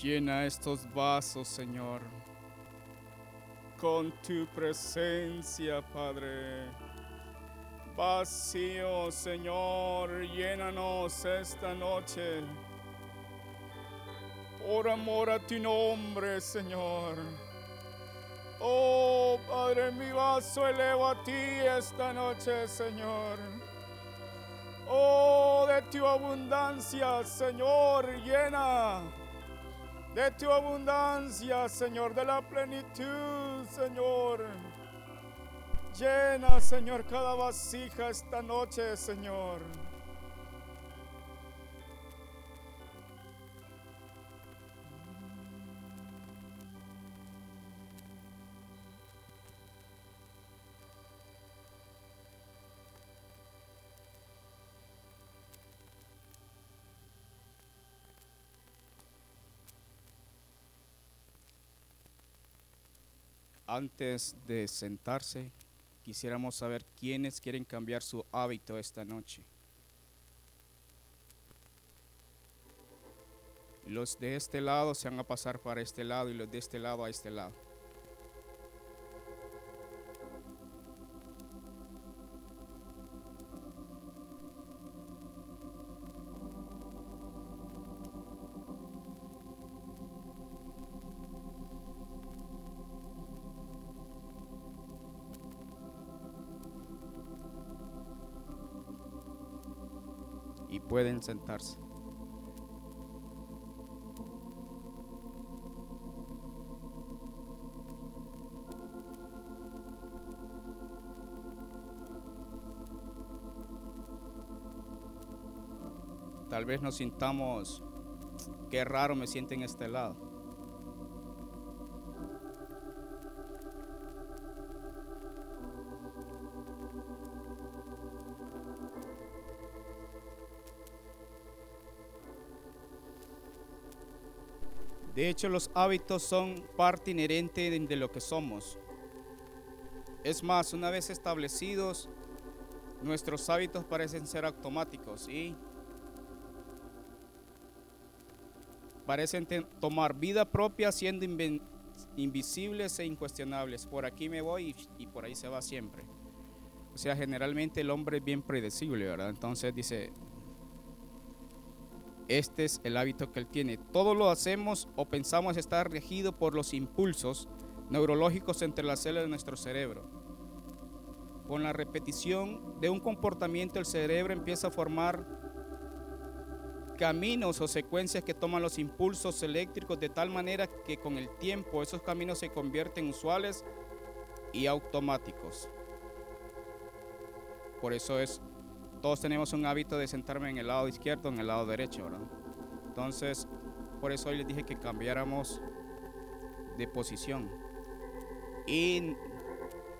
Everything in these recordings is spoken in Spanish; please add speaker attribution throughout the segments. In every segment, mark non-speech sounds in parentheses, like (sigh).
Speaker 1: Llena estos vasos, Señor, con tu presencia, Padre. Vacío, Señor, llénanos esta noche. Por amor a tu nombre, Señor. Oh, Padre, mi vaso elevo a ti esta noche, Señor. Oh, de tu abundancia, Señor, llena. De tu abundancia, Señor, de la plenitud, Señor. Llena, Señor, cada vasija esta noche, Señor. Antes de sentarse, quisiéramos saber quiénes quieren cambiar su hábito esta noche. Los de este lado se van a pasar para este lado y los de este lado a este lado. Pueden sentarse. Tal vez nos sintamos, qué raro me siento en este lado. De hecho, los hábitos son parte inherente de, lo que somos. Es más, una vez establecidos, nuestros hábitos parecen ser automáticos y parecen tomar vida propia siendo invisibles e incuestionables. Por aquí me voy y, y por ahí se va siempre. O sea, generalmente el hombre es bien predecible, ¿verdad? Entonces dice, este es el hábito que él tiene. Todo lo hacemos o pensamos estar regido por los impulsos neurológicos entre las células de nuestro cerebro. Con la repetición de un comportamiento, el cerebro empieza a formar caminos o secuencias que toman los impulsos eléctricos de tal manera que con el tiempo esos caminos se convierten usuales y automáticos. Por eso es todos tenemos un hábito de sentarme en el lado izquierdo, en el lado derecho, ¿verdad? Entonces, por eso hoy les dije que cambiáramos de posición. Y,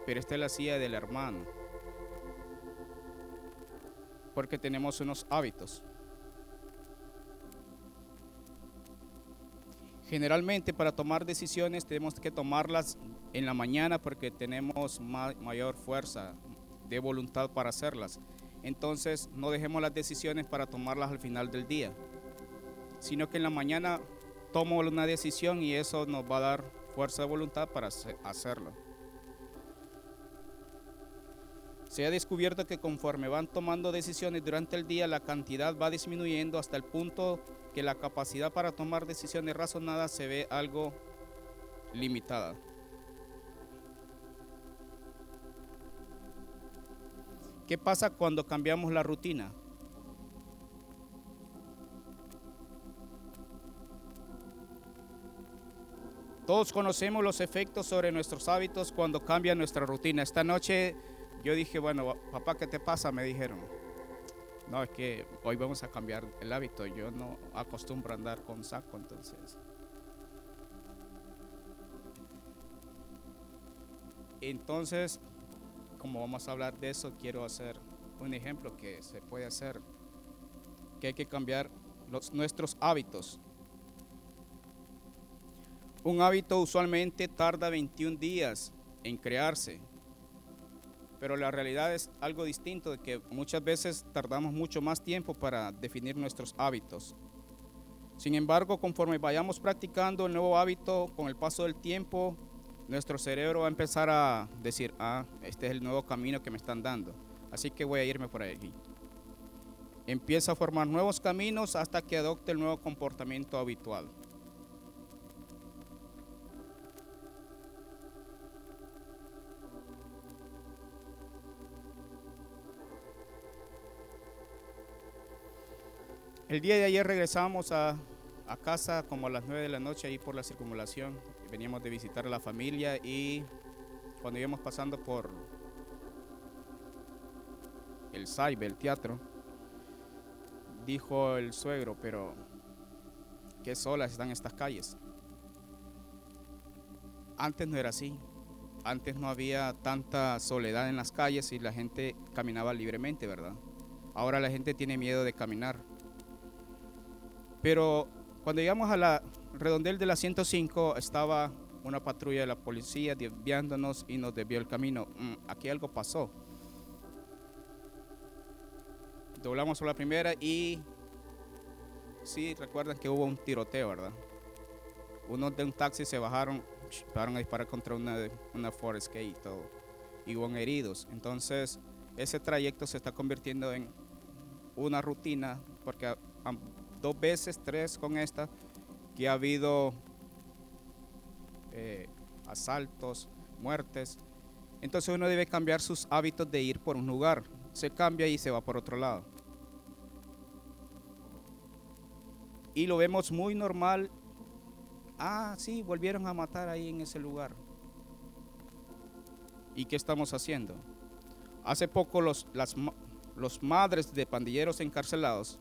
Speaker 1: pero esta es la silla del hermano. Porque tenemos unos hábitos. Generalmente para tomar decisiones tenemos que tomarlas en la mañana porque tenemos ma- mayor fuerza de voluntad para hacerlas. Entonces no dejemos las decisiones para tomarlas al final del día, sino que en la mañana tomo una decisión y eso nos va a dar fuerza de voluntad para hace- hacerlo. Se ha descubierto que conforme van tomando decisiones durante el día, la cantidad va disminuyendo hasta el punto que la capacidad para tomar decisiones razonadas se ve algo limitada. ¿Qué pasa cuando cambiamos la rutina? Todos conocemos los efectos sobre nuestros hábitos cuando cambia nuestra rutina. Esta noche yo dije, bueno, papá, ¿qué te pasa? Me dijeron. No, es que hoy vamos a cambiar el hábito. Yo no acostumbro a andar con saco, entonces. Entonces, como vamos a hablar de eso, quiero hacer un ejemplo que se puede hacer, que hay que cambiar los, nuestros hábitos. Un hábito usualmente tarda 21 días en crearse, pero la realidad es algo distinto, de que muchas veces tardamos mucho más tiempo para definir nuestros hábitos. Sin embargo, conforme vayamos practicando el nuevo hábito con el paso del tiempo, nuestro cerebro va a empezar a decir, ah, este es el nuevo camino que me están dando. Así que voy a irme por ahí. Empieza a formar nuevos caminos hasta que adopte el nuevo comportamiento habitual. El día de ayer regresamos a, a, casa como a las 9 de la noche ahí por la circunvalación. Veníamos de visitar a la familia y cuando íbamos pasando por el Saibe, el teatro, dijo el suegro, pero qué solas están estas calles. Antes no era así. Antes no había tanta soledad en las calles y la gente caminaba libremente, ¿verdad? Ahora la gente tiene miedo de caminar. Pero cuando llegamos a la redondel de la 105 estaba una patrulla de la policía desviándonos y nos desvió el camino. Mm, aquí algo pasó doblamos por la primera y sí, recuerdan que hubo un tiroteo, ¿verdad? Unos de un taxi se bajaron, pararon a disparar contra una, una Forest y todo. Y hubo heridos. Entonces, ese trayecto se está convirtiendo en una rutina, porque dos veces, tres con esta, que ha habido eh, asaltos, muertes. Entonces uno debe cambiar sus hábitos de ir por un lugar se cambia y se va por otro lado. Y lo vemos muy normal. Ah, sí, volvieron a matar ahí en ese lugar. ¿Y qué estamos haciendo? Hace poco los, las, los madres de pandilleros encarcelados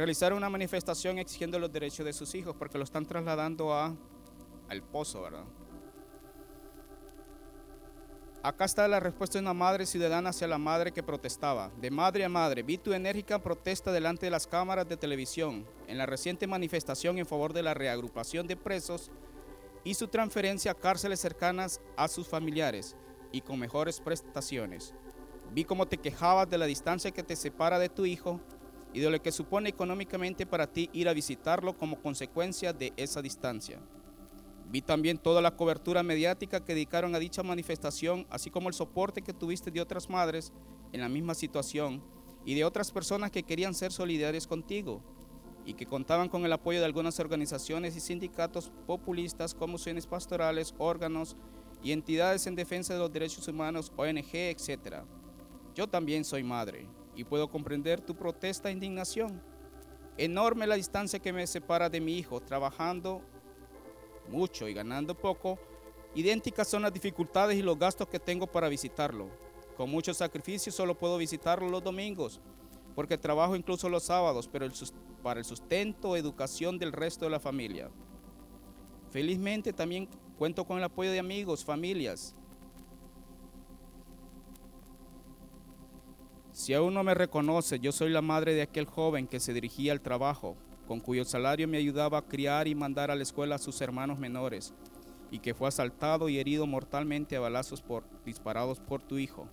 Speaker 1: realizaron una manifestación exigiendo los derechos de sus hijos porque lo están trasladando a, al pozo, ¿verdad? Acá está la respuesta de una madre ciudadana hacia la madre que protestaba. De madre a madre, vi tu enérgica protesta delante de las cámaras de televisión en la reciente manifestación en favor de la reagrupación de presos y su transferencia a cárceles cercanas a sus familiares y con mejores prestaciones. Vi cómo te quejabas de la distancia que te separa de tu hijo y de lo que supone económicamente para ti ir a visitarlo como consecuencia de esa distancia. Vi también toda la cobertura mediática que dedicaron a dicha manifestación, así como el soporte que tuviste de otras madres en la misma situación y de otras personas que querían ser solidarias contigo y que contaban con el apoyo de algunas organizaciones y sindicatos populistas, comisiones pastorales, órganos y entidades en defensa de los derechos humanos, ONG, etc. Yo también soy madre y puedo comprender tu protesta e indignación. Enorme la distancia que me separa de mi hijo, trabajando mucho y ganando poco, idénticas son las dificultades y los gastos que tengo para visitarlo. Con mucho sacrificio solo puedo visitarlo los domingos, porque trabajo incluso los sábados, pero para el sustento, educación del resto de la familia. Felizmente también cuento con el apoyo de amigos, familias. Si aún no me reconoce, yo soy la madre de aquel joven que se dirigía al trabajo, con cuyo salario me ayudaba a criar y mandar a la escuela a sus hermanos menores, y que fue asaltado y herido mortalmente a balazos por, disparados por tu hijo.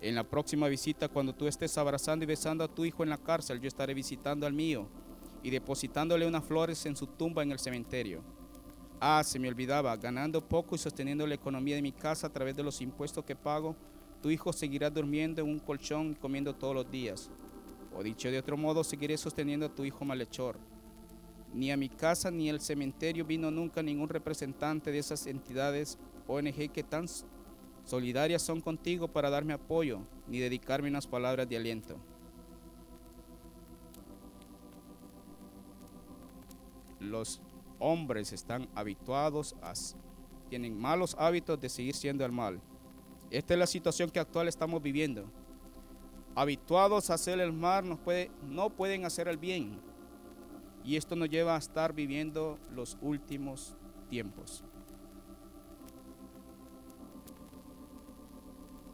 Speaker 1: En la próxima visita, cuando tú estés abrazando y besando a tu hijo en la cárcel, yo estaré visitando al mío y depositándole unas flores en su tumba en el cementerio. Ah, se me olvidaba, ganando poco y sosteniendo la economía de mi casa a través de los impuestos que pago, tu hijo seguirá durmiendo en un colchón y comiendo todos los días. O dicho de otro modo, seguiré sosteniendo a tu hijo malhechor. Ni a mi casa ni al cementerio vino nunca ningún representante de esas entidades ONG que tan solidarias son contigo para darme apoyo, ni dedicarme unas palabras de aliento. Los hombres están habituados a, tienen malos hábitos de seguir siendo el mal. Esta es la situación que actual estamos viviendo habituados a hacer el mal, no, puede, no pueden hacer el bien. Y esto nos lleva a estar viviendo los últimos tiempos.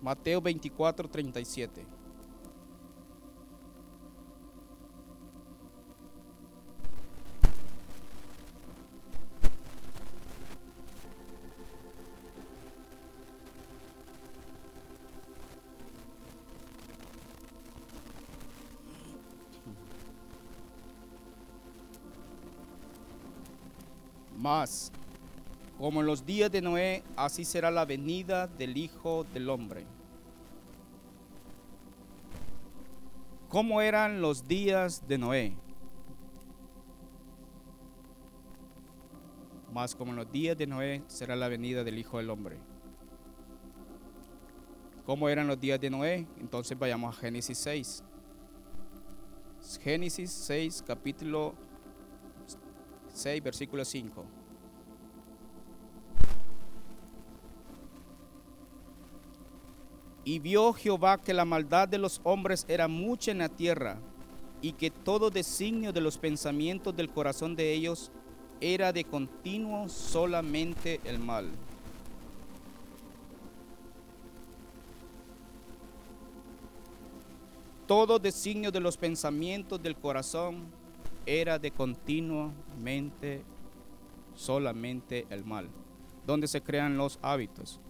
Speaker 1: Mateo 24, 37. Mas, como en los días de Noé, así será la venida del Hijo del Hombre. ¿Cómo eran los días de Noé? Mas como en los días de Noé será la venida del Hijo del Hombre. ¿Cómo eran los días de Noé? Entonces vayamos a Génesis 6. Génesis 6, capítulo 6, versículo 5. Y vio Jehová que la maldad de los hombres era mucha en la tierra, y que todo designio de los pensamientos del corazón de ellos era de continuo solamente el mal. Todo designio de los pensamientos del corazón era de continuamente solamente el mal. Donde se crean los hábitos.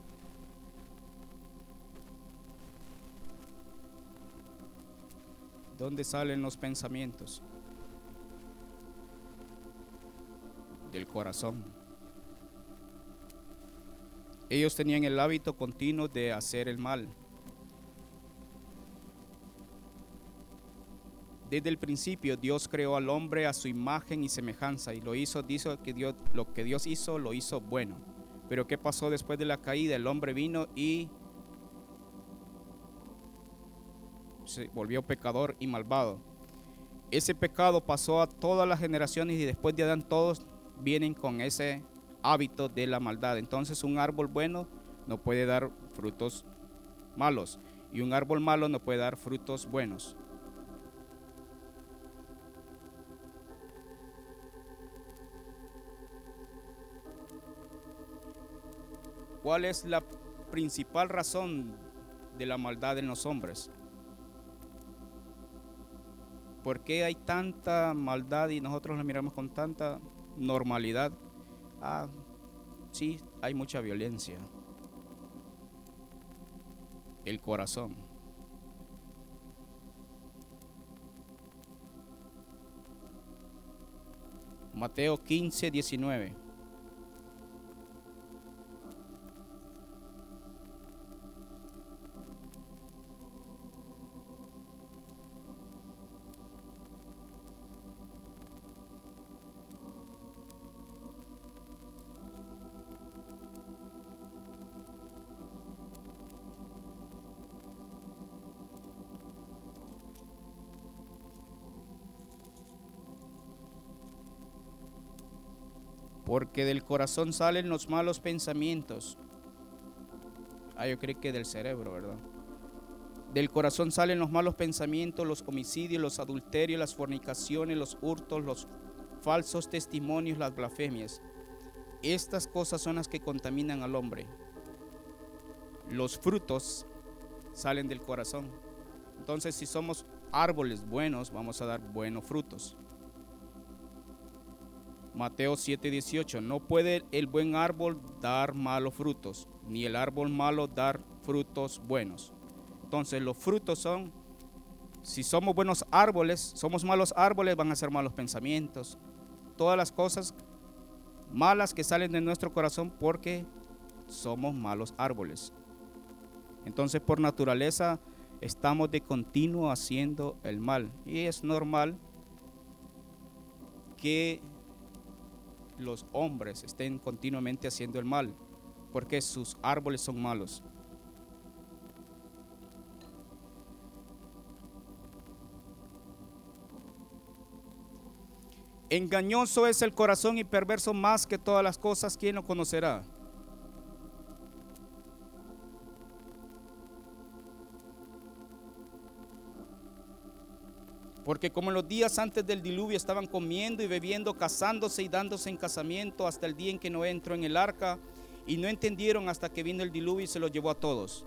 Speaker 1: ¿Dónde salen los pensamientos? Del corazón. Ellos tenían el hábito continuo de hacer el mal. Desde el principio Dios creó al hombre a su imagen y semejanza y lo hizo, dijo que Dios, lo que Dios hizo lo hizo bueno. Pero ¿qué pasó después de la caída? El hombre vino y se volvió pecador y malvado. Ese pecado pasó a todas las generaciones y después de Adán todos vienen con ese hábito de la maldad. Entonces un árbol bueno no puede dar frutos malos y un árbol malo no puede dar frutos buenos. ¿Cuál es la principal razón de la maldad en los hombres? ¿Por qué hay tanta maldad y nosotros la miramos con tanta normalidad? Ah, sí, hay mucha violencia. El corazón. Mateo 15, 19. Porque del corazón salen los malos pensamientos. Ah, yo creo que del cerebro, ¿verdad? Del corazón salen los malos pensamientos, los homicidios, los adulterios, las fornicaciones, los hurtos, los falsos testimonios, las blasfemias. Estas cosas son las que contaminan al hombre. Los frutos salen del corazón. Entonces, si somos árboles buenos, vamos a dar buenos frutos. Mateo 7:18, no puede el buen árbol dar malos frutos, ni el árbol malo dar frutos buenos. Entonces los frutos son, si somos buenos árboles, somos malos árboles, van a ser malos pensamientos. Todas las cosas malas que salen de nuestro corazón porque somos malos árboles. Entonces por naturaleza estamos de continuo haciendo el mal. Y es normal que los hombres estén continuamente haciendo el mal, porque sus árboles son malos. Engañoso es el corazón y perverso más que todas las cosas, ¿quién lo conocerá? Porque como los días antes del diluvio estaban comiendo y bebiendo, casándose y dándose en casamiento hasta el día en que no entró en el arca y no entendieron hasta que vino el diluvio y se los llevó a todos.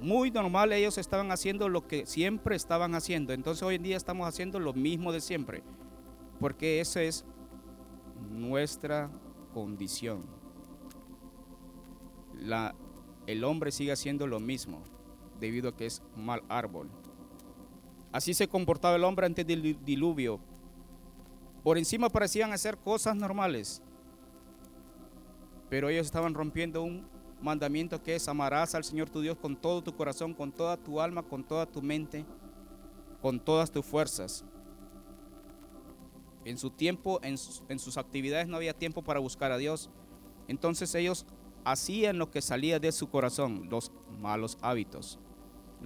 Speaker 1: Muy normal ellos estaban haciendo lo que siempre estaban haciendo. Entonces hoy en día estamos haciendo lo mismo de siempre. Porque esa es nuestra condición. El hombre sigue haciendo lo mismo debido a que es mal árbol. Así se comportaba el hombre antes del diluvio. Por encima parecían hacer cosas normales, Pero ellos estaban rompiendo un mandamiento que es amarás al Señor tu Dios con todo tu corazón, con toda tu alma, con toda tu mente, con todas tus fuerzas. En su tiempo, en sus, en sus actividades no había tiempo para buscar a Dios. Entonces ellos hacían lo que salía de su corazón, los malos hábitos.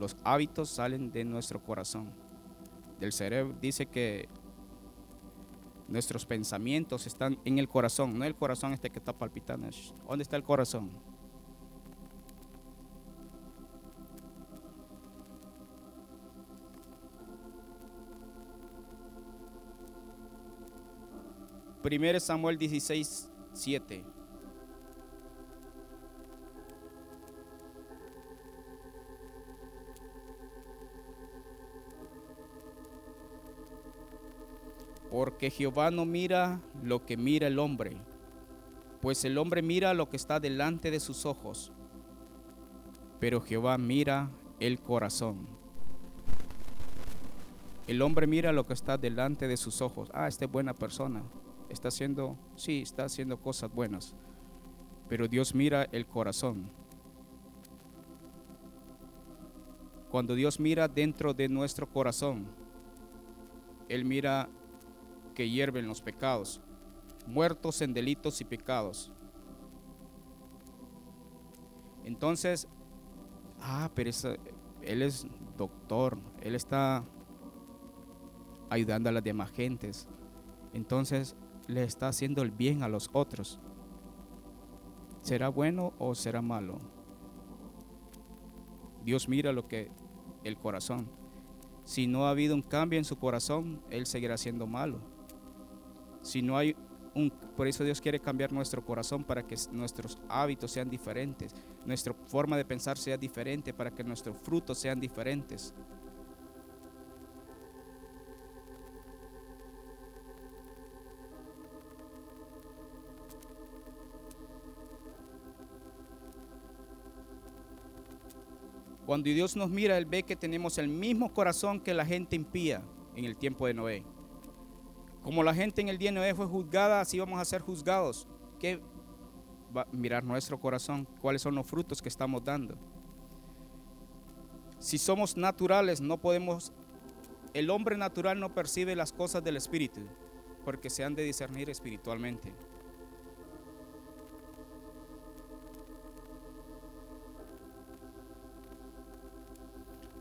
Speaker 1: Los hábitos salen de nuestro corazón. Del cerebro dice que nuestros pensamientos están en el corazón, no el corazón este que está palpitando. ¿Dónde está el corazón? Primero Samuel 16, 7. Porque Jehová no mira lo que mira el hombre, pues el hombre mira lo que está delante de sus ojos, pero Jehová mira el corazón. El hombre mira lo que está delante de sus ojos. Ah, esta es buena persona. Está haciendo, sí, está haciendo cosas buenas. Pero Dios mira el corazón. Cuando Dios mira dentro de nuestro corazón, Él mira que hierven los pecados, muertos en delitos y pecados. Entonces, ah, pero él es doctor, él está ayudando a las demás gentes. Entonces, le está haciendo el bien a los otros. ¿Será bueno o será malo? Dios mira lo que el corazón. Si no ha habido un cambio en su corazón, él seguirá siendo malo. Si no hay un, por eso Dios quiere cambiar nuestro corazón para que nuestros hábitos sean diferentes, nuestra forma de pensar sea diferente, para que nuestros frutos sean diferentes. Cuando Dios nos mira, Él ve que tenemos el mismo corazón que la gente impía en el tiempo de Noé. Como la gente en el día de Noé fue juzgada, así vamos a ser juzgados. ¿Qué va a mirar nuestro corazón? ¿Cuáles son los frutos que estamos dando? Si somos naturales, no podemos. El hombre natural no percibe las cosas del espíritu, porque se han de discernir espiritualmente.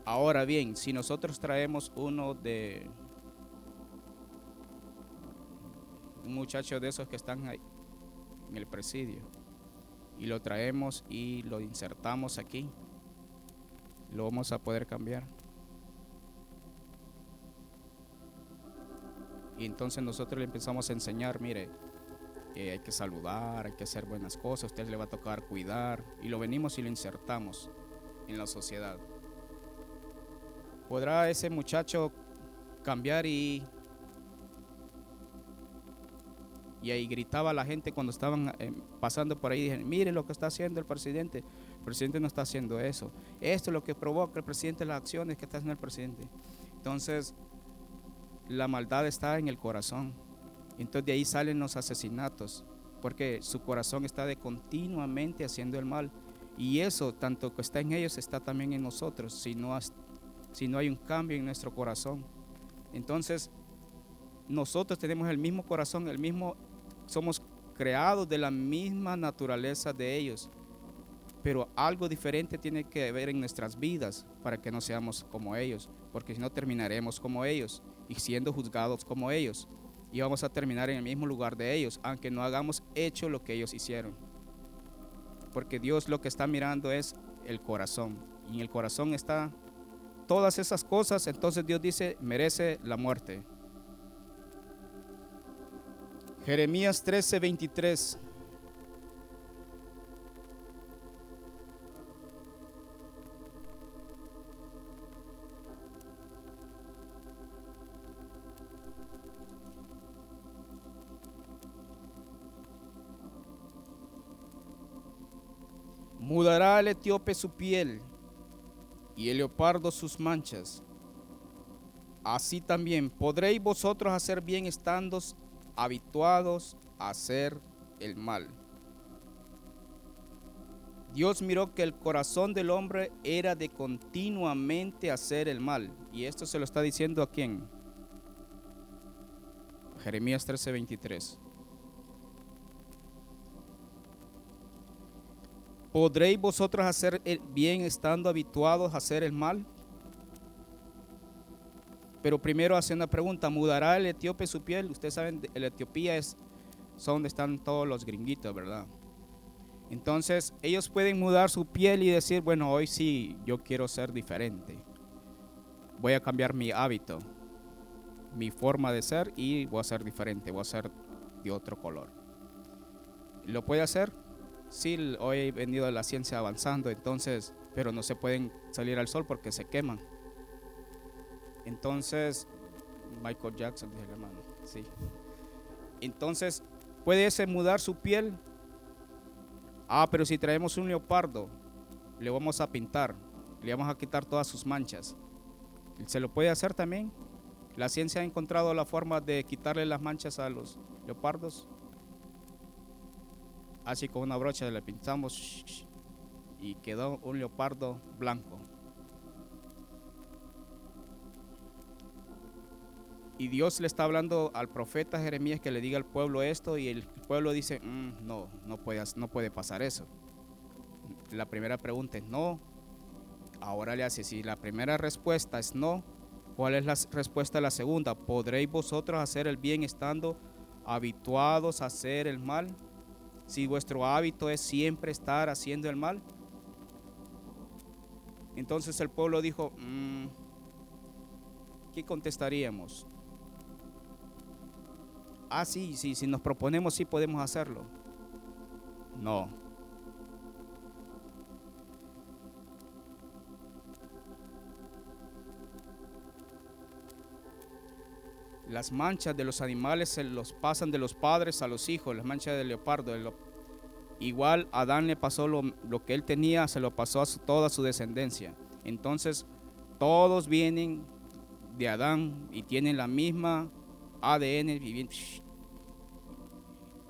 Speaker 1: Ahora bien, si nosotros traemos uno de un muchacho de esos que están ahí en el presidio y lo traemos y lo insertamos aquí, lo vamos a poder cambiar. Y entonces nosotros le empezamos a enseñar, mire, hay que saludar, hay que hacer buenas cosas, a usted le va a tocar cuidar, y lo venimos y lo insertamos en la sociedad. ¿Podrá ese muchacho cambiar y y ahí gritaba la gente cuando estaban eh, pasando por ahí, dijeron, mire lo que está haciendo el presidente. El presidente no está haciendo eso. Esto es lo que provoca el presidente, las acciones que está haciendo el presidente. Entonces, la maldad está en el corazón. Entonces de ahí salen los asesinatos, porque su corazón está de continuamente haciendo el mal. Y eso, tanto que está en ellos, está también en nosotros, si no, si no hay un cambio en nuestro corazón. Entonces, nosotros tenemos el mismo corazón, el mismo somos creados de la misma naturaleza de ellos, pero algo diferente tiene que haber en nuestras vidas para que no seamos como ellos, porque si no terminaremos como ellos y siendo juzgados como ellos. Y vamos a terminar en el mismo lugar de ellos, aunque no hagamos hecho lo que ellos hicieron. Porque Dios lo que está mirando es el corazón. Y en el corazón está todas esas cosas, entonces Dios dice, merece la muerte. Jeremías 13, 23. Mudará el etíope su piel y el leopardo sus manchas. Así también podréis vosotros hacer bien estando habituados a hacer el mal. Dios miró que el corazón del hombre era de continuamente hacer el mal. Y esto se lo está diciendo a quién? Jeremías 13:23. ¿Podréis vosotros hacer el bien estando habituados a hacer el mal? Pero primero hace una pregunta, ¿mudará el etíope su piel? Ustedes saben, la Etiopía es donde están todos los gringuitos, ¿verdad? Entonces ellos pueden mudar su piel y decir, bueno, hoy sí, yo quiero ser diferente. Voy a cambiar mi hábito, mi forma de ser y voy a ser diferente, voy a ser de otro color. ¿Lo puede hacer? Sí, hoy he venido la ciencia avanzando, entonces, pero no se pueden salir al sol porque se queman. Entonces, Michael Jackson, el hermano, sí. Entonces, puede ese mudar su piel Ah, pero si traemos un leopardo, le vamos a pintar, le vamos a quitar todas sus manchas. ¿Se lo puede hacer también? La ciencia ha encontrado la forma de quitarle las manchas a los leopardos. Así con una brocha le pintamos y quedó un leopardo blanco. Y Dios le está hablando al profeta Jeremías que le diga al pueblo esto y el pueblo dice, mm, no, no puede, no puede pasar eso. La primera pregunta es no. Ahora le hace, si la primera respuesta es no, ¿cuál es la respuesta a la segunda? ¿Podréis vosotros hacer el bien estando habituados a hacer el mal? Si vuestro hábito es siempre estar haciendo el mal. Entonces el pueblo dijo, mm, ¿qué contestaríamos? Ah, sí, sí, si nos proponemos, sí podemos hacerlo. No. Las manchas de los animales se los pasan de los padres a los hijos, las manchas del leopardo. igual Adán le pasó lo, que él tenía, se lo pasó a toda su descendencia. Entonces, todos vienen de Adán y tienen la misma ADN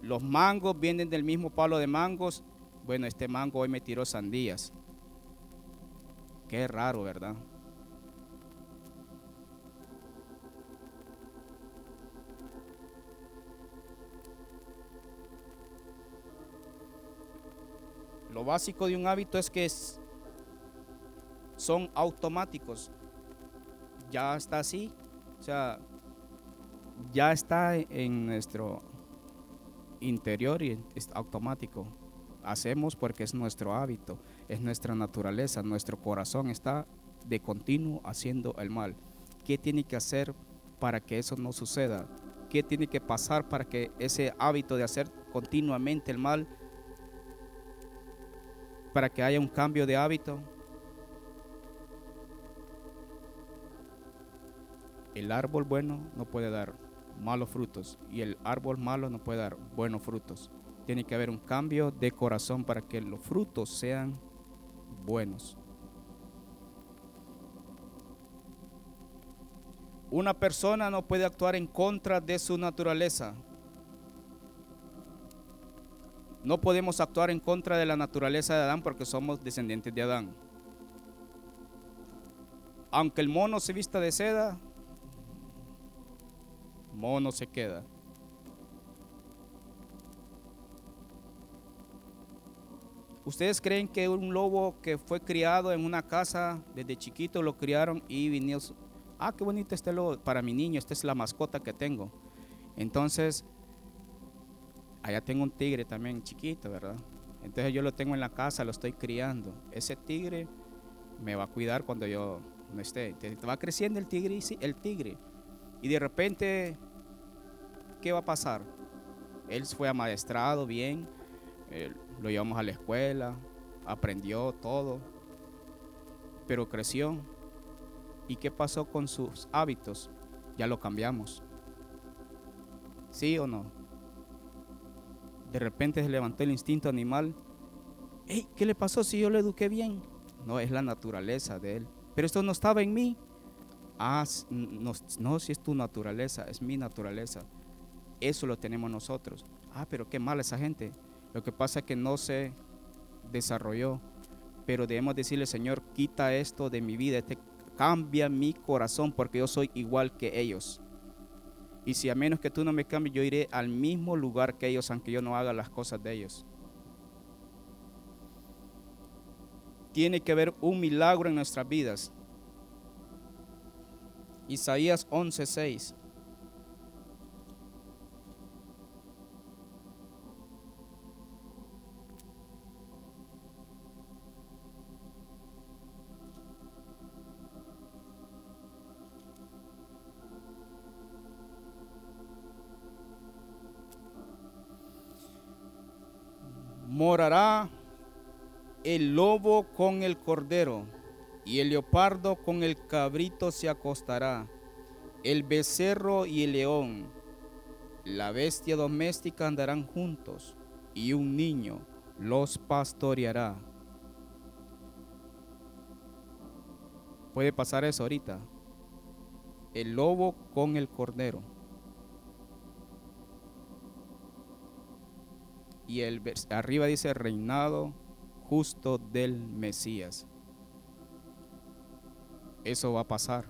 Speaker 1: Los mangos vienen del mismo palo de mangos. Bueno, este mango hoy me tiró sandías. Qué raro, ¿verdad? Lo básico de un hábito es que son automáticos. Ya está así. O sea, ya está en nuestro interior y es automático. Hacemos porque es nuestro hábito, es nuestra naturaleza, nuestro corazón está de continuo haciendo el mal. ¿Qué tiene que hacer para que eso no suceda? ¿Qué tiene que pasar para que ese hábito de hacer continuamente el mal, para que haya un cambio de hábito? El árbol bueno no puede dar malos frutos y el árbol malo no puede dar buenos frutos. Tiene que haber un cambio de corazón para que los frutos sean buenos. Una persona no puede actuar en contra de su naturaleza. No podemos actuar en contra de la naturaleza de Adán porque somos descendientes de Adán. Aunque el mono se vista de seda, mono se queda. ¿Ustedes creen que un lobo que fue criado en una casa desde chiquito lo criaron y vinieron? Ah, qué bonito este lobo para mi niño, esta es la mascota que tengo. Entonces, allá tengo un tigre también chiquito, ¿verdad? Entonces yo lo tengo en la casa, lo estoy criando. Ese tigre me va a cuidar cuando yo no esté. va creciendo el tigre, el tigre. Y de repente ¿qué va a pasar? Él fue amaestrado bien, lo llevamos a la escuela, aprendió todo, pero creció. ¿Y qué pasó con sus hábitos? Ya lo cambiamos. ¿Sí o no? De repente se levantó el instinto animal. ¿Qué le pasó si yo lo eduqué bien? No, es la naturaleza de él. Pero esto no estaba en mí. Ah, no, no si es tu naturaleza, es mi naturaleza. Eso lo tenemos nosotros. Ah, pero qué mala esa gente. Lo que pasa es que no se desarrolló. Pero debemos decirle, Señor, quita esto de mi vida, este, cambia mi corazón porque yo soy igual que ellos. Y si a menos que tú no me cambies, yo iré al mismo lugar que ellos, aunque yo no haga las cosas de ellos. Tiene que haber un milagro en nuestras vidas. Isaías 11:6. Morará el lobo con el cordero, y el leopardo con el cabrito se acostará, el becerro y el león, la bestia doméstica andarán juntos, y un niño los pastoreará. Puede pasar eso ahorita. El lobo con el cordero. Y el arriba dice reinado justo del Mesías. Eso va a pasar.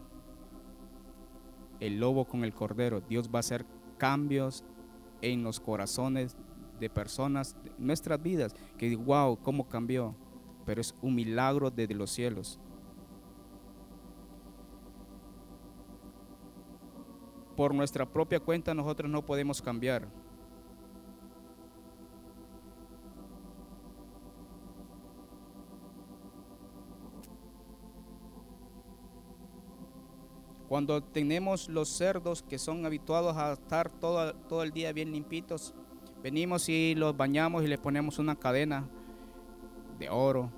Speaker 1: El lobo con el cordero. Dios va a hacer cambios en los corazones de personas, de nuestras vidas, que wow, cómo cambió. Pero es un milagro desde los cielos. Por nuestra propia cuenta nosotros no podemos cambiar. Cuando tenemos los cerdos que son habituados a estar todo, todo el día bien limpitos, venimos y los bañamos y les ponemos una cadena de oro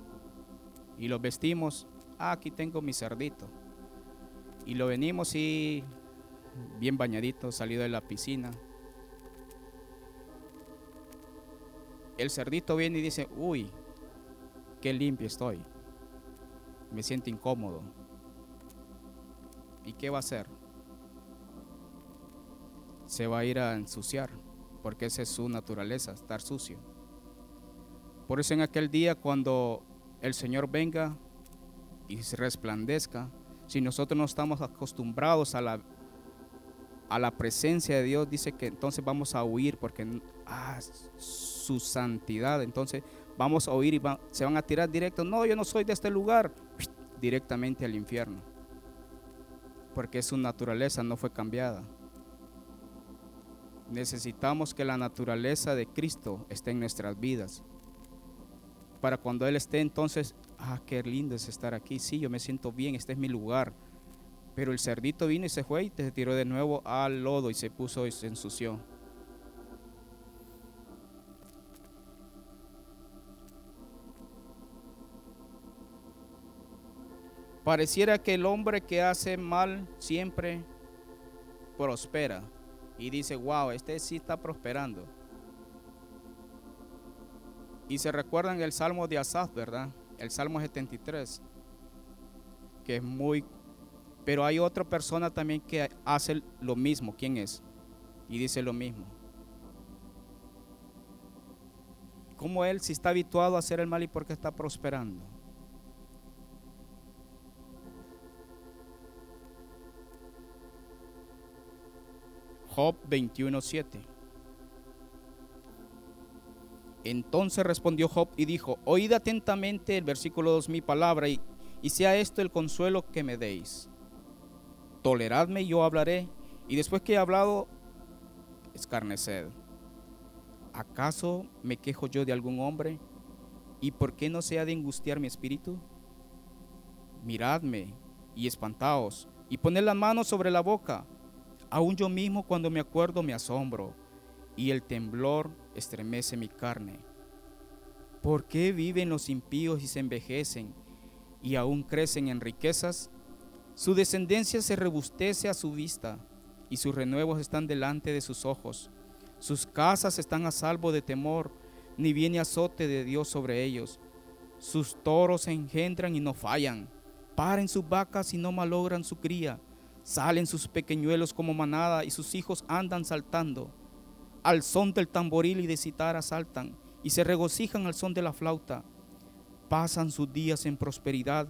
Speaker 1: y los vestimos. Ah, aquí tengo mi cerdito. Y lo venimos y bien bañadito, salido de la piscina. El cerdito viene y dice, uy, qué limpio estoy. Me siento incómodo. ¿Y qué va a hacer? Se va a ir a ensuciar, porque esa es su naturaleza, estar sucio. Por eso en aquel día cuando el Señor venga y se resplandezca, si nosotros no estamos acostumbrados a la, a la presencia de Dios, dice que entonces vamos a huir porque ah, su santidad, entonces vamos a huir y se van a tirar directo, no, yo no soy de este lugar, directamente al infierno porque su naturaleza no fue cambiada. Necesitamos que la naturaleza de Cristo esté en nuestras vidas. Para cuando Él esté, entonces, ah, qué lindo es estar aquí. Sí, yo me siento bien, este es mi lugar. Pero el cerdito vino y se fue y se tiró de nuevo al lodo y se puso y se ensució. Pareciera que el hombre que hace mal siempre prospera. Y dice, wow, este sí está prosperando. Y se recuerdan el Salmo de Asaf, ¿verdad? El Salmo 73. Que es muy... Pero hay otra persona también que hace lo mismo. ¿Quién es? Y dice lo mismo. ¿Cómo él si está habituado a hacer el mal y por qué está prosperando? Job 21:7. Entonces respondió Job y dijo, oíd atentamente el versículo 2 mi palabra y, sea esto el consuelo que me deis. Toleradme y yo hablaré, y después que he hablado, escarneced. ¿Acaso me quejo yo de algún hombre? ¿Y por qué no se ha de angustiar mi espíritu? Miradme y espantaos, y poned las manos sobre la boca Aún yo mismo cuando me acuerdo me asombro y el temblor estremece mi carne. ¿Por qué viven los impíos y se envejecen y aún crecen en riquezas? Su descendencia se rebustece a su vista y sus renuevos están delante de sus ojos. Sus casas están a salvo de temor, ni viene azote de Dios sobre ellos. Sus toros se engendran y no fallan. Paren sus vacas y no malogran su cría Salen sus pequeñuelos como manada y sus hijos andan saltando. Al son del tamboril y de citara saltan y se regocijan al son de la flauta. pasan sus días en prosperidad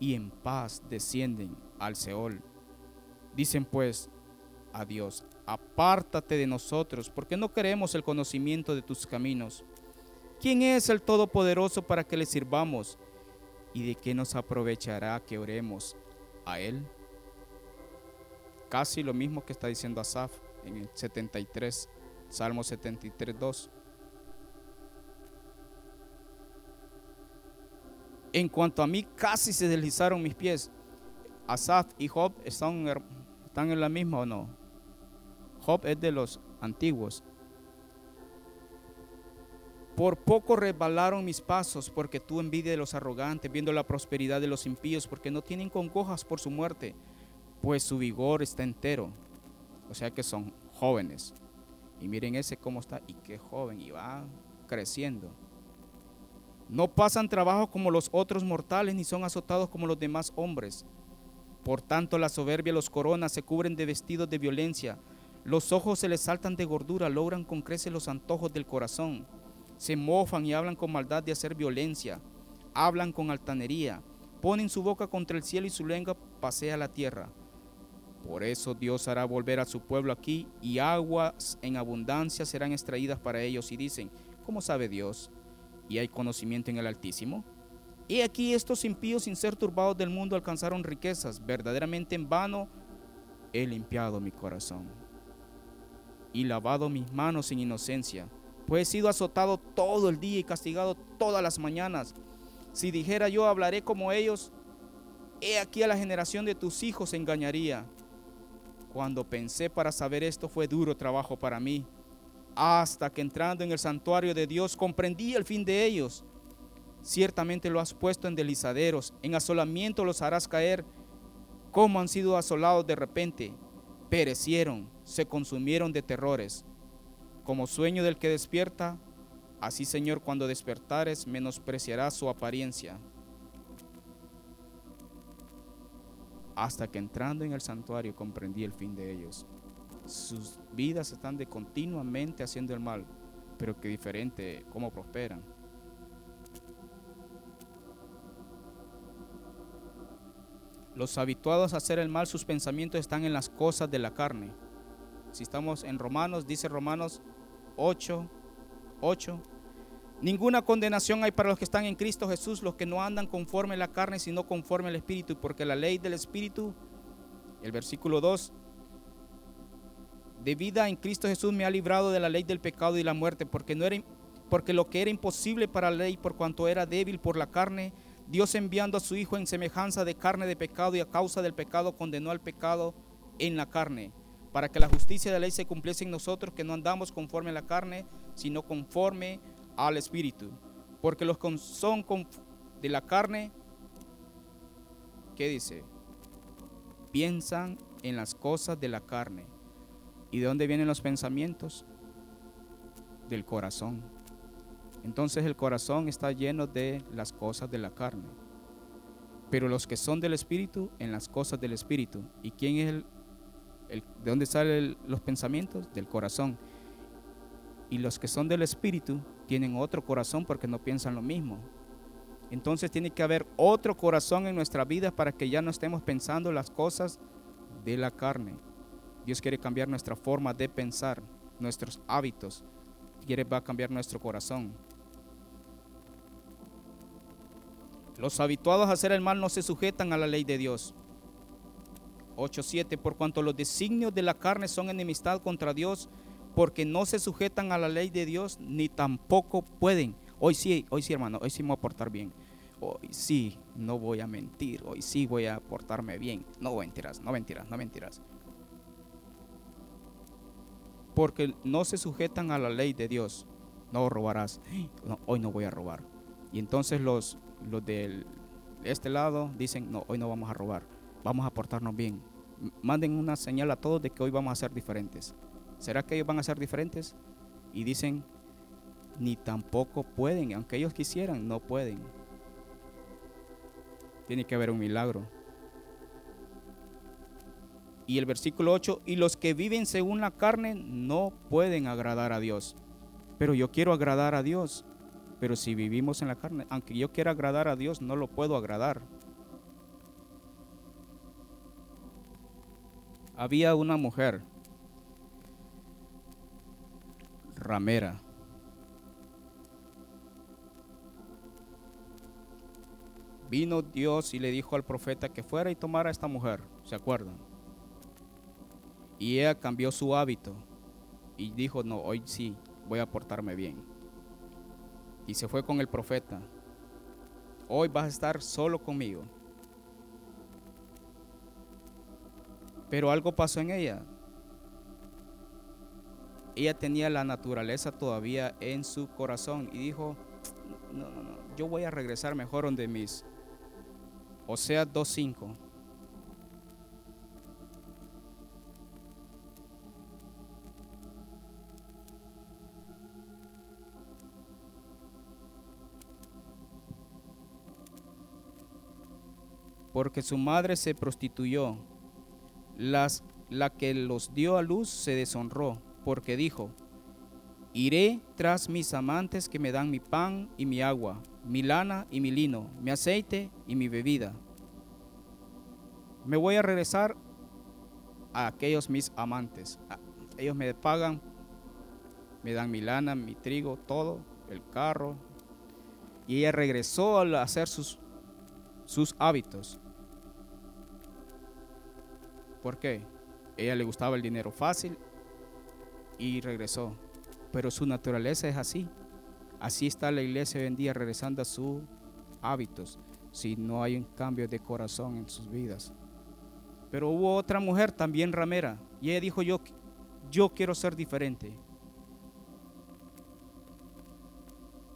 Speaker 1: y en paz descienden al Seol. Dicen pues a Dios, apártate de nosotros, porque no queremos el conocimiento de tus caminos. ¿Quién es el Todopoderoso para que le sirvamos? ¿Y de qué nos aprovechará que oremos a Él? Casi lo mismo que está diciendo Asaf en el 73, Salmo 73, 2. En cuanto a mí, casi se deslizaron mis pies. Asaf y Job están, en la misma o no. Job es de los antiguos. Por poco resbalaron mis pasos, porque tú envidia de los arrogantes, viendo la prosperidad de los impíos, porque no tienen congojas por su muerte, pues su vigor está entero. O sea que son jóvenes. Y miren ese cómo está, y qué joven, y va creciendo. No pasan trabajo como los otros mortales, ni son azotados como los demás hombres. Por tanto, la soberbia los corona, se cubren de vestidos de violencia. Los ojos se les saltan de gordura, logran con creces los antojos del corazón. Se mofan y hablan con maldad de hacer violencia. Hablan con altanería. Ponen su boca contra el cielo y su lengua pasea la tierra. Por eso Dios hará volver a su pueblo aquí y aguas en abundancia serán extraídas para ellos. Y dicen, ¿cómo sabe Dios? y hay conocimiento en el Altísimo? Y aquí estos impíos sin ser turbados del mundo alcanzaron riquezas. Verdaderamente en vano he limpiado mi corazón y lavado mis manos en inocencia, pues he sido azotado todo el día y castigado todas las mañanas. Si dijera yo hablaré como ellos, he aquí a la generación de tus hijos engañaría. Cuando pensé para saber esto fue duro trabajo para mí hasta que entrando en el santuario de Dios comprendí el fin de ellos. Ciertamente lo has puesto en delizaderos, en asolamiento los harás caer, como han sido asolados de repente, perecieron, se consumieron de terrores. Como sueño del que despierta, así Señor cuando despertares menospreciarás su apariencia. Hasta que entrando en el santuario comprendí el fin de ellos sus vidas están de continuamente haciendo el mal, pero que diferente cómo prosperan. Los habituados a hacer el mal, sus pensamientos están en las cosas de la carne. Si estamos en Romanos, dice Romanos 8, 8. Ninguna condenación hay para los que están en Cristo Jesús, los que no andan conforme a la carne, sino conforme al Espíritu, porque la ley del Espíritu, el versículo 2, de vida en Cristo Jesús me ha librado de la ley del pecado y la muerte, porque, no era, porque lo que era imposible para la ley, por cuanto era débil por la carne, Dios enviando a su Hijo en semejanza de carne de pecado y a causa del pecado condenó al pecado en la carne, para que la justicia de la ley se cumpliese en nosotros, que no andamos conforme a la carne, sino conforme al Espíritu. Porque los que son de la carne, ¿qué dice? Piensan en las cosas de la carne ¿Y de dónde vienen los pensamientos? Del corazón. Entonces el corazón está lleno de las cosas de la carne. Pero los que son del Espíritu, en las cosas del Espíritu. ¿Y quién es el, de dónde salen los pensamientos? Del corazón. Y los que son del Espíritu tienen otro corazón porque no piensan lo mismo. Entonces tiene que haber otro corazón en nuestra vida para que ya no estemos pensando las cosas de la carne. Dios quiere cambiar nuestra forma de pensar, nuestros hábitos. Quiere va a cambiar nuestro corazón. Los habituados a hacer el mal no se sujetan a la ley de Dios. 8.7. Por cuanto los designios de la carne son enemistad contra Dios, porque no se sujetan a la ley de Dios, ni tampoco pueden. Hoy sí, hoy sí, hermano, hoy sí me voy a portar bien. Hoy sí, no voy a mentir. Hoy sí voy a portarme bien. No mentiras, no mentiras, no mentiras porque no se sujetan a la ley de Dios. No robarás. hoy no voy a robar. Y entonces los, los de este lado dicen, no, hoy no vamos a robar. Vamos a portarnos bien. Manden una señal a todos de que hoy vamos a ser diferentes. ¿Será que ellos van a ser diferentes? Y dicen, ni tampoco pueden, aunque ellos quisieran, no pueden. Tiene que haber un milagro. Y el versículo 8, y los que viven según la carne no pueden agradar a Dios. Pero yo quiero agradar a Dios. Pero si vivimos en la carne, aunque yo quiera agradar a Dios, no lo puedo agradar. Había una mujer, ramera, vino Dios y le dijo al profeta que fuera y tomara a esta mujer, ¿se acuerdan? Y ella cambió su hábito y dijo, no, hoy sí, voy a portarme bien. Y se fue con el profeta, hoy vas a estar solo conmigo. Pero algo pasó en ella. Ella tenía la naturaleza todavía en su corazón y dijo, no, no, no, yo voy a regresar mejor donde mis Oseas 2.5. Porque su madre se prostituyó, las, la que los dio a luz se deshonró, porque dijo, iré tras mis amantes que me dan mi pan y mi agua, mi lana y mi lino, mi aceite y mi bebida. Me voy a regresar a aquellos mis amantes. Ellos me pagan, me dan mi lana, mi trigo, todo, el carro. Y ella regresó a hacer sus, sus hábitos. ¿Por qué? Ella le gustaba el dinero fácil y regresó. Pero su naturaleza es así. Así está la iglesia hoy en día regresando a sus hábitos, si no hay un cambio de corazón en sus vidas. Pero hubo otra mujer también ramera y ella dijo, yo, yo quiero ser diferente.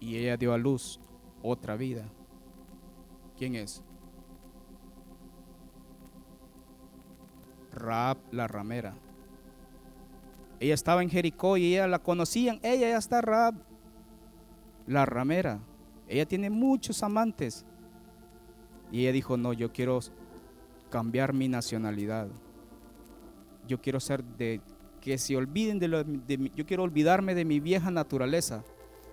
Speaker 1: Y ella dio a luz otra vida. ¿Quién es? Raab la ramera. Ella estaba en Jericó y ella la conocían. Ella ya está la ramera. Ella tiene muchos amantes. Y ella dijo, no, yo quiero cambiar mi nacionalidad. Yo quiero ser de que se olviden de lo yo quiero olvidarme de mi vieja naturaleza.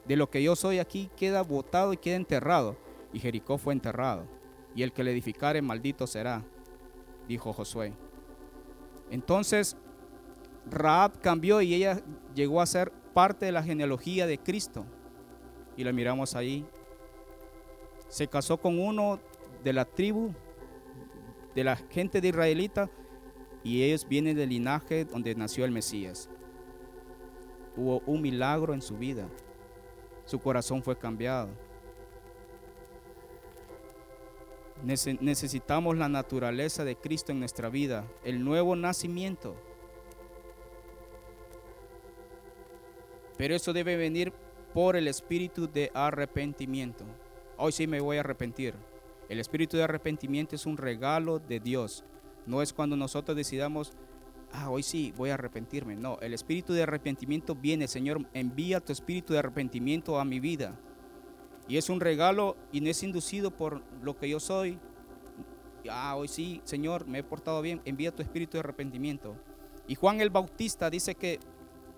Speaker 1: De lo que yo soy aquí queda botado y queda enterrado. Y Jericó fue enterrado. Y el que le edificare maldito será, dijo Josué. Entonces Raab cambió y ella llegó a ser parte de la genealogía de Cristo y la miramos ahí. Se casó con uno de la tribu, de la gente de israelita, y ellos vienen del linaje donde nació el Mesías. Hubo un milagro en su vida. Su corazón fue cambiado. Necesitamos la naturaleza de Cristo en nuestra vida, el nuevo nacimiento. Pero eso debe venir por el espíritu de arrepentimiento. Hoy sí me voy a arrepentir. El espíritu de arrepentimiento es un regalo de Dios. No es cuando nosotros decidamos, ah, hoy sí voy a arrepentirme. No, el espíritu de arrepentimiento viene, Señor, envía tu espíritu de arrepentimiento a mi vida. Y es un regalo y no es inducido por lo que yo soy. Ah, hoy sí, Señor, me he portado bien, envía tu espíritu de arrepentimiento. Y Juan el Bautista dice que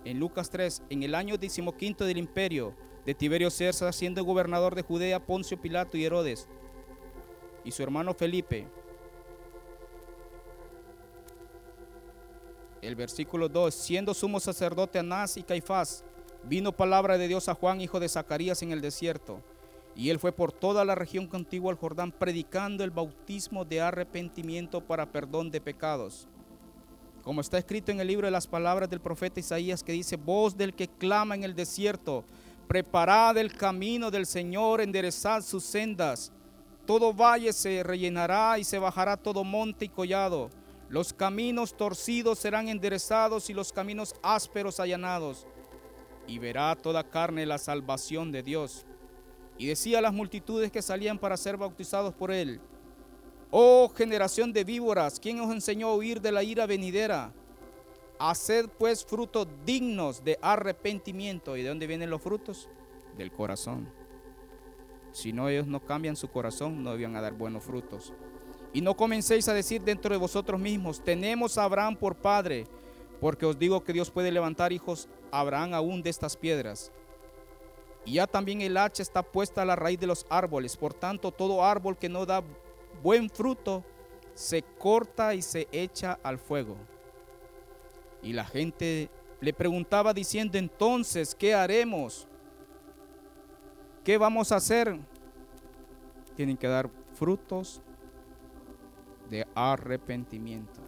Speaker 1: en Lucas 3, en el año decimoquinto del imperio de Tiberio César, siendo gobernador de Judea, Poncio Pilato y Herodes, y su hermano Felipe. El versículo 2, siendo sumo sacerdote Anás y Caifás, vino palabra de Dios a Juan, hijo de Zacarías, en el desierto. Y él fue por toda la región contigua al Jordán, predicando el bautismo de arrepentimiento para perdón de pecados como está escrito en el libro de las palabras del profeta Isaías que dice, voz del que clama en el desierto, preparad el camino del Señor, enderezad sus sendas. Todo valle se rellenará y se bajará todo monte y collado. Los caminos torcidos serán enderezados y los caminos ásperos allanados. Y verá toda carne la salvación de Dios. Y decía a las multitudes que salían para ser bautizados por él, Oh generación de víboras, ¿quién os enseñó a huir de la ira venidera? Haced pues frutos dignos de arrepentimiento. ¿Y de dónde vienen los frutos? Del corazón. Si no, ellos no cambian su corazón, no debían a dar buenos frutos. Y no comencéis a decir dentro de vosotros mismos, tenemos a Abraham por padre, porque os digo que Dios puede levantar hijos a Abraham aún de estas piedras. Y ya también el hacha está puesta a la raíz de los árboles. Por tanto, todo árbol que no da buen fruto se corta y se echa al fuego. Y la gente le preguntaba diciendo, entonces, ¿qué haremos? ¿Qué vamos a hacer? Tienen que dar frutos de arrepentimiento.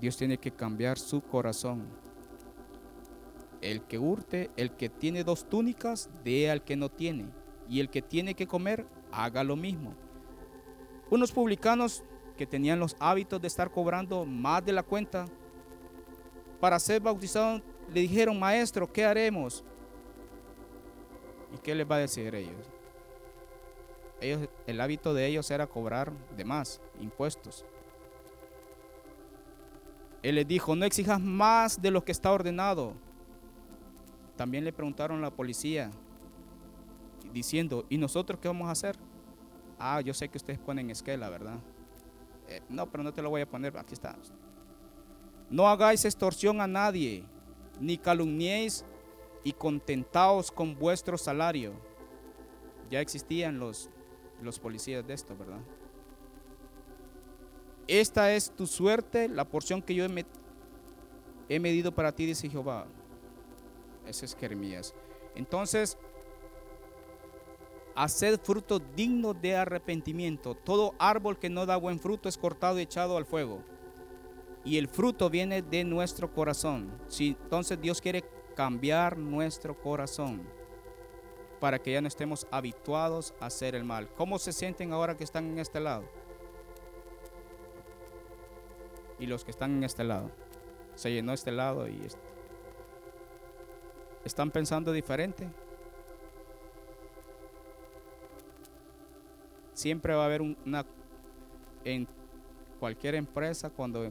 Speaker 1: Dios tiene que cambiar su corazón. El que hurte, el que tiene dos túnicas, dé al que no tiene. Y el que tiene que comer, haga lo mismo. Unos publicanos que tenían los hábitos de estar cobrando más de la cuenta, para ser bautizados, le dijeron, maestro, ¿qué haremos? ¿Y qué les va a decir ellos? ellos? El hábito de ellos era cobrar de más impuestos. Él les dijo, no exijas más de lo que está ordenado. También le preguntaron a la policía, diciendo, ¿y nosotros qué vamos a hacer? Ah, yo sé que ustedes ponen esquela, ¿verdad? Eh, no, pero no te lo voy a poner, aquí está. No hagáis extorsión a nadie, ni calumniéis y contentaos con vuestro salario. Ya existían los, los policías de esto, ¿verdad? Esta es tu suerte, la porción que yo he, he medido para ti, dice Jehová. Ese es Jeremías. Entonces, haced fruto digno de arrepentimiento. Todo árbol que no da buen fruto es cortado y echado al fuego. Y el fruto viene de nuestro corazón. Si entonces Dios quiere cambiar nuestro corazón para que ya no estemos habituados a hacer el mal. ¿Cómo se sienten ahora que están en este lado? y los que están en este lado. Se llenó este lado y están pensando diferente. Siempre va a haber una en cualquier empresa cuando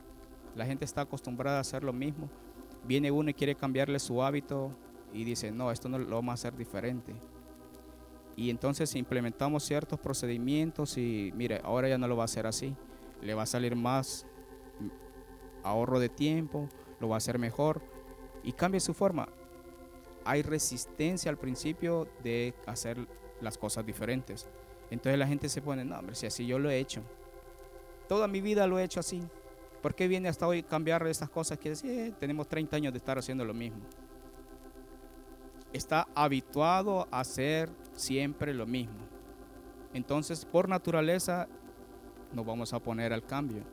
Speaker 1: la gente está acostumbrada a hacer lo mismo, viene uno y quiere cambiarle su hábito y dice, "No, esto no lo vamos a hacer diferente." Y entonces implementamos ciertos procedimientos y mire, ahora ya no lo va a hacer así. Le va a salir más ahorro de tiempo, lo va a hacer mejor y cambia su forma. Hay resistencia al principio de hacer las cosas diferentes. Entonces la gente se pone, no, hombre, si así yo lo he hecho. Toda mi vida lo he hecho así. ¿Por qué viene hasta hoy cambiar estas cosas? Que eh, tenemos 30 años de estar haciendo lo mismo. Está habituado a hacer siempre lo mismo. Entonces, por naturaleza, nos vamos a poner al cambio.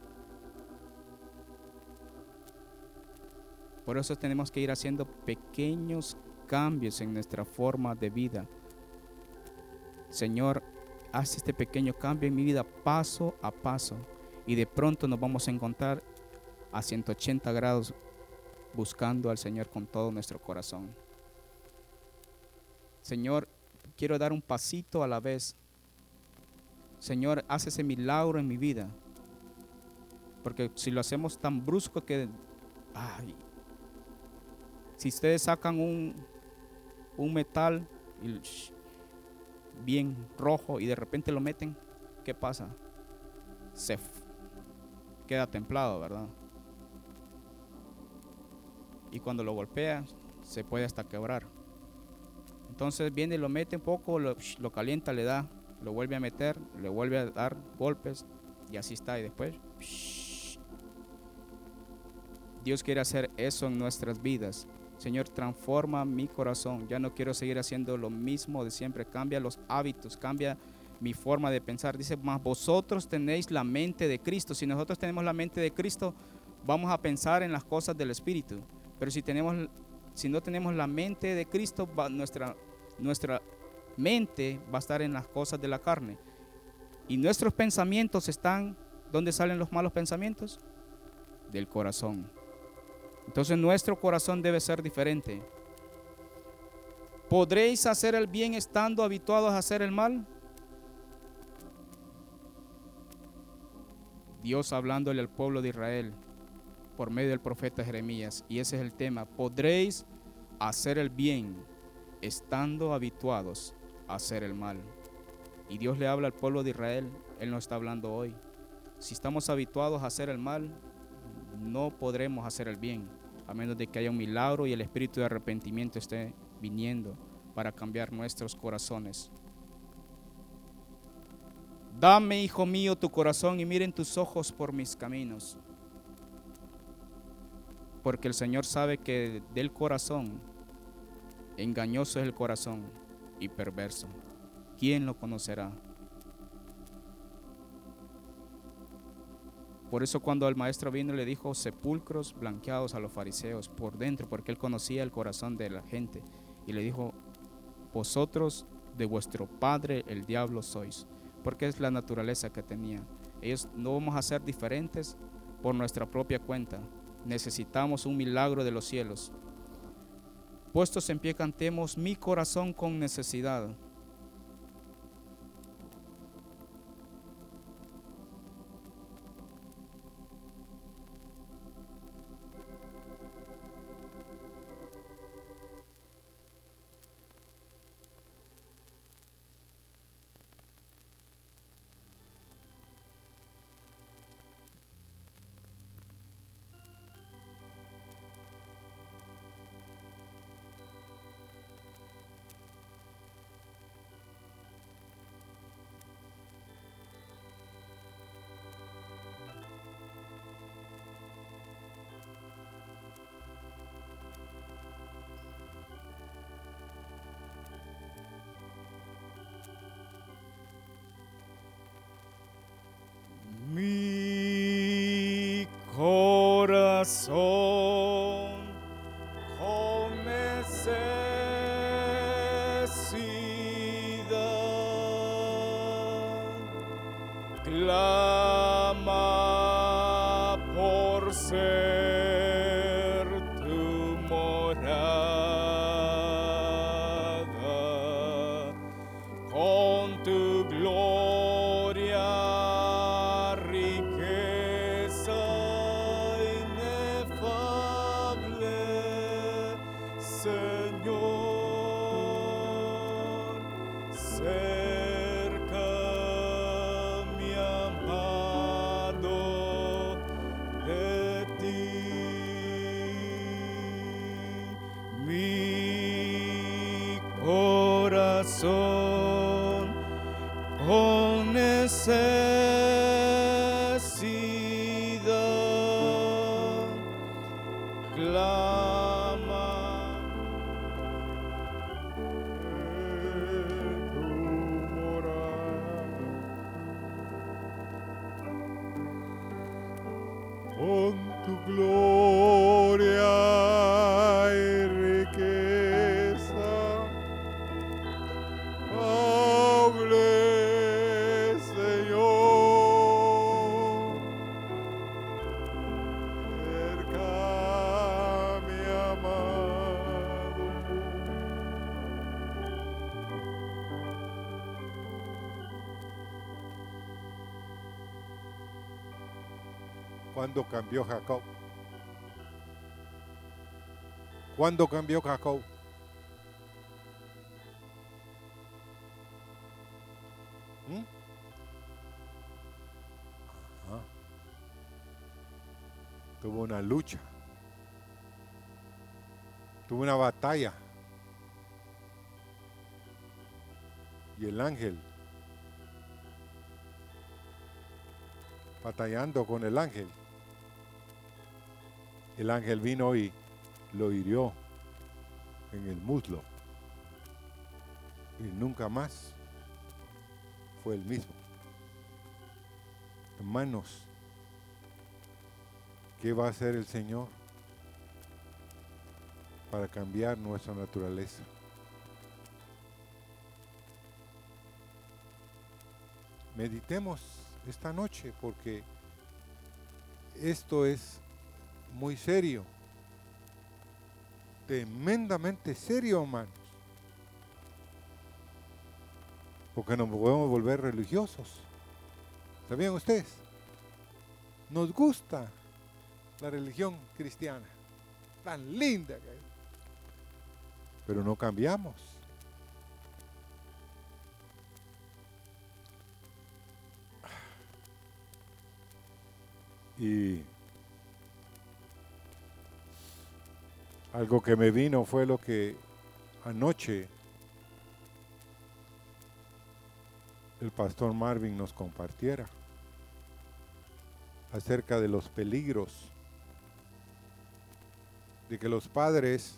Speaker 1: Por eso tenemos que ir haciendo pequeños cambios en nuestra forma de vida. Señor, haz este pequeño cambio en mi vida paso a paso y de pronto nos vamos a encontrar a 180 grados buscando al Señor con todo nuestro corazón. Señor, quiero dar un pasito a la vez. Señor, haz ese milagro en mi vida. Porque si lo hacemos tan brusco que, ay, si ustedes sacan un, un metal bien rojo y de repente lo meten, ¿qué pasa? Se queda templado, ¿verdad? Y cuando lo golpea, se puede hasta quebrar. Entonces viene, lo mete un poco, lo, lo calienta, le da, lo vuelve a meter, le vuelve a dar golpes y así está. Y después, Dios quiere hacer eso en nuestras vidas. Señor, transforma mi corazón. Ya no quiero seguir haciendo lo mismo de siempre. Cambia los hábitos, cambia mi forma de pensar. Dice, más vosotros tenéis la mente de Cristo. Si nosotros tenemos la mente de Cristo, vamos a pensar en las cosas del Espíritu. Pero si, tenemos, si no tenemos la mente de Cristo, nuestra, nuestra mente va a estar en las cosas de la carne. Y nuestros pensamientos están, ¿dónde salen los malos pensamientos? Del corazón. Entonces nuestro corazón debe ser diferente. ¿Podréis hacer el bien estando habituados a hacer el mal? Dios hablándole al pueblo de Israel por medio del profeta Jeremías. Y ese es el tema. ¿Podréis hacer el bien estando habituados a hacer el mal? Y Dios le habla al pueblo de Israel. Él no está hablando hoy. Si estamos habituados a hacer el mal, no podremos hacer el bien, a menos de que haya un milagro y el espíritu de arrepentimiento esté viniendo para cambiar nuestros corazones. Dame, hijo mío, tu corazón y miren tus ojos por mis caminos. Porque el Señor sabe que del corazón, engañoso es el corazón y perverso. ¿Quién lo conocerá? Por eso cuando el maestro vino le dijo sepulcros blanqueados a los fariseos por dentro, porque él conocía el corazón de la gente. Y le dijo, vosotros de vuestro padre el diablo sois, porque es la naturaleza que tenía. Ellos no vamos a ser diferentes por nuestra propia cuenta. Necesitamos un milagro de los cielos. Puestos en pie cantemos mi corazón con necesidad. Señor, cerca mi amado de ti. Mi corazón con necesidad
Speaker 2: ¿Cuándo cambió Jacob? ¿Cuándo cambió Jacob? ¿Mm? Ajá. Tuvo una lucha. Tuvo una batalla. Y el ángel, batallando con el ángel, el ángel vino y lo hirió en el muslo. Y nunca más fue el mismo. Hermanos, ¿qué va a hacer el Señor para cambiar nuestra naturaleza? Meditemos esta noche porque esto es muy serio, tremendamente serio, hermanos. Porque nos podemos volver religiosos. ¿Sabían ustedes? Nos gusta la religión cristiana, tan linda que es. Pero no cambiamos. Y Algo que me vino fue lo que anoche el pastor Marvin nos compartiera acerca de los peligros de que los padres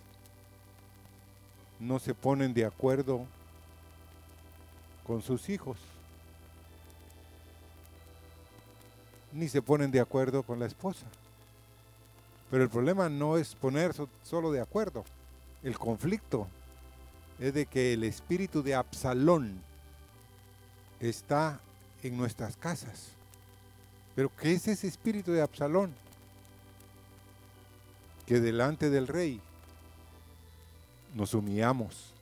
Speaker 2: no se ponen de acuerdo con sus hijos, ni se ponen de acuerdo con la esposa. Pero el problema no es poner solo de acuerdo. El conflicto es de que el espíritu de Absalón está en nuestras casas. Pero ¿qué es ese espíritu de Absalón? Que delante del rey nos humillamos.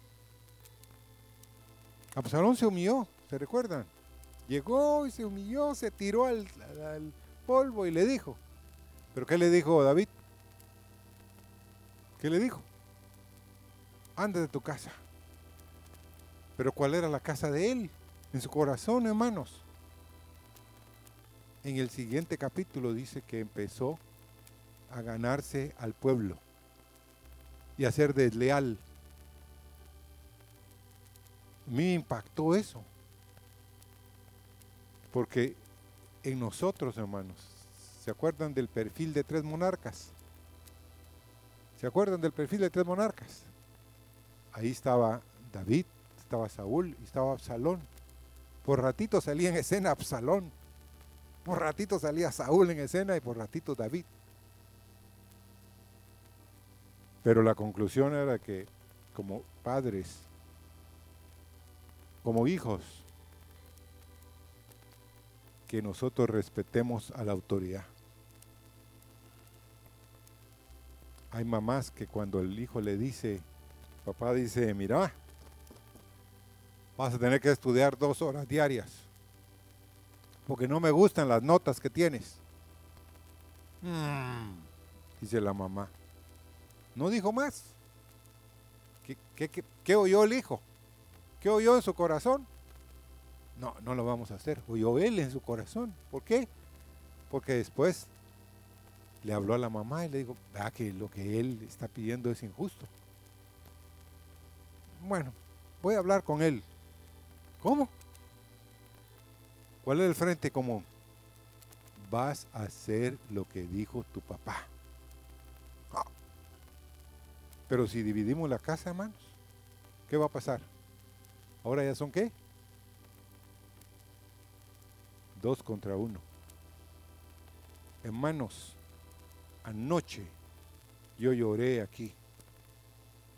Speaker 2: Absalón se humilló, ¿se recuerdan? Llegó y se humilló, se tiró al, al polvo y le dijo. ¿Pero qué le dijo David? ¿Qué le dijo? Anda de tu casa. Pero ¿cuál era la casa de él? En su corazón, hermanos. En el siguiente capítulo dice que empezó a ganarse al pueblo y a ser desleal. Me impactó eso. Porque en nosotros, hermanos, ¿se acuerdan del perfil de tres monarcas? ¿Se acuerdan del perfil de tres monarcas? Ahí estaba David, estaba Saúl y estaba Absalón. Por ratito salía en escena Absalón. Por ratito salía Saúl en escena y por ratito David. Pero la conclusión era que como padres, como hijos, que nosotros respetemos a la autoridad. Hay mamás que cuando el hijo le dice, papá dice, mira, vas a tener que estudiar dos horas diarias, porque no me gustan las notas que tienes. Mm, dice la mamá. No dijo más. ¿Qué, oyó el hijo? ¿Qué oyó en su corazón? No, no lo vamos a hacer. Oyó él en su corazón. ¿Por qué? Porque después le habló a la mamá y le dijo, ah, que lo que él está pidiendo es injusto. Bueno, voy a hablar con él. ¿Cómo? ¿Cuál es el frente común? Vas a hacer lo que dijo tu papá. Ah. Pero si dividimos la casa, hermanos, ¿qué va a pasar? Ahora ya son qué? Dos contra uno. Hermanos, anoche yo lloré aquí.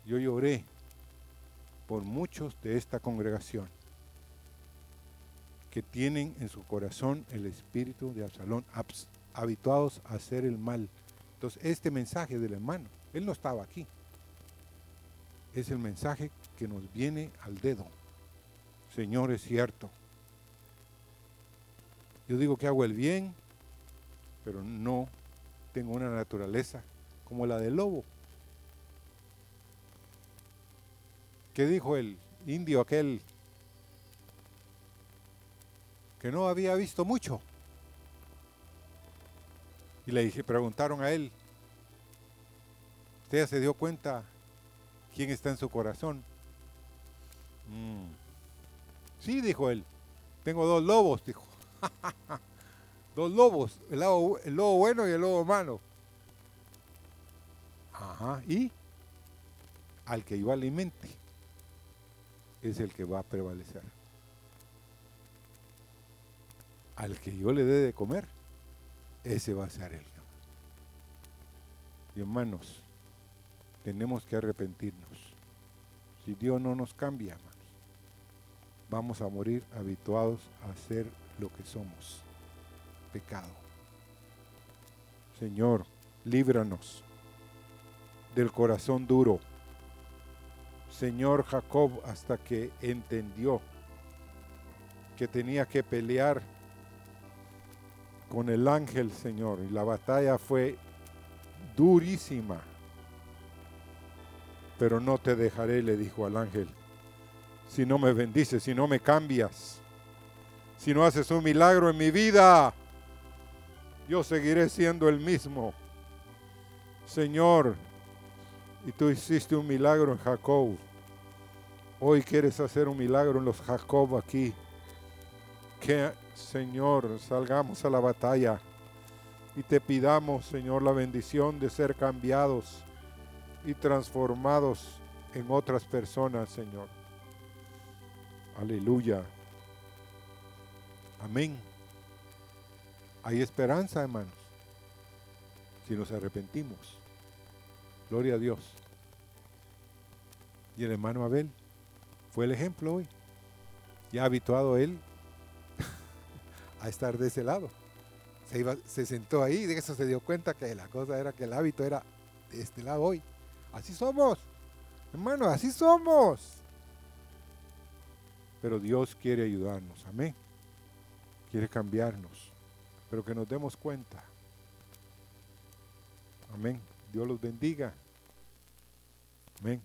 Speaker 2: Yo lloré por muchos de esta congregación que tienen en su corazón el espíritu de Absalón, habituados a hacer el mal. Entonces, este mensaje del hermano, él no estaba aquí, es el mensaje que nos viene al dedo. Señor, es cierto. Yo digo que hago el bien, pero no tengo una naturaleza como la del lobo. ¿Qué dijo el indio aquel que no había visto mucho? Y le dije, preguntaron a él, ¿usted ya se dio cuenta quién está en su corazón? Mm. Sí, dijo él, tengo dos lobos, dijo. (laughs) dos lobos, el, el lobo bueno y el lobo malo. Ajá, y al que yo alimente es el que va a prevalecer. Al que yo le dé de comer, ese va a ser él. Y hermanos, tenemos que arrepentirnos. Si Dios no nos cambia, hermanos, vamos a morir habituados a ser lo que somos, Señor, líbranos del corazón duro señor Jacob hasta que entendió que tenía que pelear con el ángel, Señor. Y la batalla fue durísima. Pero no te dejaré, le dijo al ángel, si no me bendices, si no me cambias, si no haces un milagro en mi vida, yo seguiré siendo el mismo. Señor, y tú hiciste un milagro en Jacob. Hoy quieres hacer un milagro en los Jacob aquí. que, Señor, salgamos a la batalla y te pidamos, Señor, la bendición de ser cambiados y transformados en otras personas, Señor. Aleluya. Amén. Hay esperanza, hermanos, si nos arrepentimos. Gloria a Dios. Y el hermano Abel fue el ejemplo hoy. Ya habituado él (laughs) a estar de ese lado. Se, se sentó ahí, de eso se dio cuenta que la cosa era que el hábito era de este lado hoy. Así somos, hermano, así somos. Pero Dios quiere ayudarnos, amén. Quiere cambiarnos, pero que nos demos cuenta. Amén. Dios los bendiga. Amén.